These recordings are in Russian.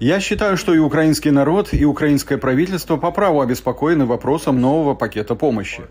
Я считаю, что и украинский народ, и украинское правительство по праву обеспокоены вопросом нового пакета помощи.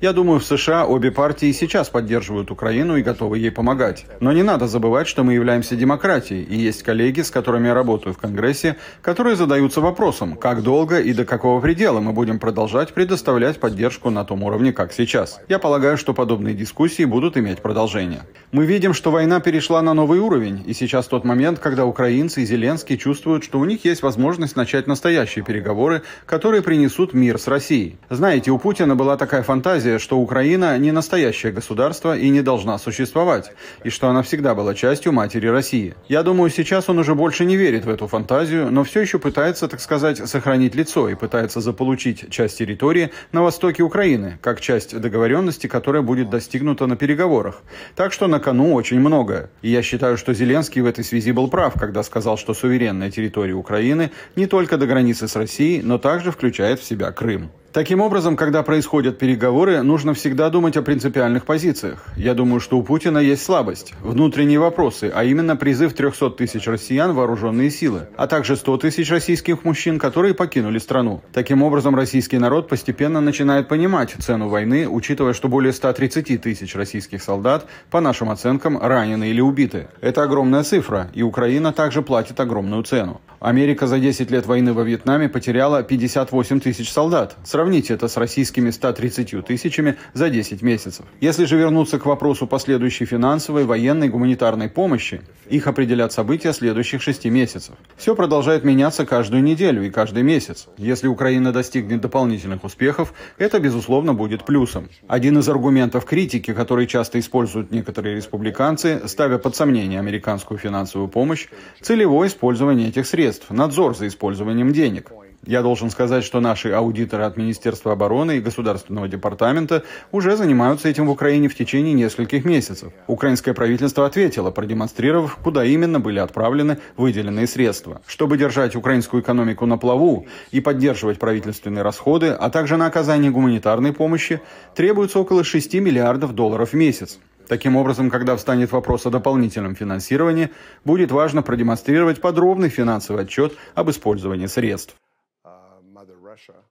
Я думаю, в США обе партии сейчас поддерживают Украину и готовы ей помогать. Но не надо забывать, что мы являемся демократией, и есть коллеги, с которыми я работаю в Конгрессе, которые задаются вопросом, как долго и до какого предела мы будем продолжать предоставлять поддержку на том уровне, как сейчас. Я полагаю, что подобные дискуссии будут иметь продолжение. Мы видим, что война перешла на новый уровень, и сейчас тот момент, когда украинцы и Зеленский чувствуют, что у них есть возможность начать настоящие переговоры, которые принесут мир с Россией. Знаете, у Путина была такая фантазия, что Украина не настоящее государство и не должна существовать, и что она всегда была частью матери России. Я думаю, сейчас он уже больше не верит в эту фантазию, но все еще пытается, так сказать, сохранить лицо и пытается заполучить часть территории на востоке Украины, как часть договоренности, которая будет достигнута на переговорах. Так что на кону очень многое. И я считаю, что Зеленский в этой связи был прав, когда сказал, что суверенная территория Украины не только до границы с Россией, но также включает в себя Крым. Таким образом, когда происходят переговоры, нужно всегда думать о принципиальных позициях. Я думаю, что у Путина есть слабость, внутренние вопросы, а именно призыв 300 тысяч россиян в вооруженные силы, а также 100 тысяч российских мужчин, которые покинули страну. Таким образом, российский народ постепенно начинает понимать цену войны, учитывая, что более 130 тысяч российских солдат, по нашим оценкам, ранены или убиты. Это огромная цифра, и Украина также платит огромную цену. Америка за 10 лет войны во Вьетнаме потеряла 58 тысяч солдат. Сравните это с российскими 130 тысячами за 10 месяцев. Если же вернуться к вопросу последующей финансовой, военной, гуманитарной помощи, их определят события следующих 6 месяцев. Все продолжает меняться каждую неделю и каждый месяц. Если Украина достигнет дополнительных успехов, это, безусловно, будет плюсом. Один из аргументов критики, который часто используют некоторые республиканцы, ставя под сомнение американскую финансовую помощь, целевое использование этих средств средств, надзор за использованием денег. Я должен сказать, что наши аудиторы от Министерства обороны и Государственного департамента уже занимаются этим в Украине в течение нескольких месяцев. Украинское правительство ответило, продемонстрировав, куда именно были отправлены выделенные средства. Чтобы держать украинскую экономику на плаву и поддерживать правительственные расходы, а также на оказание гуманитарной помощи, требуется около 6 миллиардов долларов в месяц. Таким образом, когда встанет вопрос о дополнительном финансировании, будет важно продемонстрировать подробный финансовый отчет об использовании средств.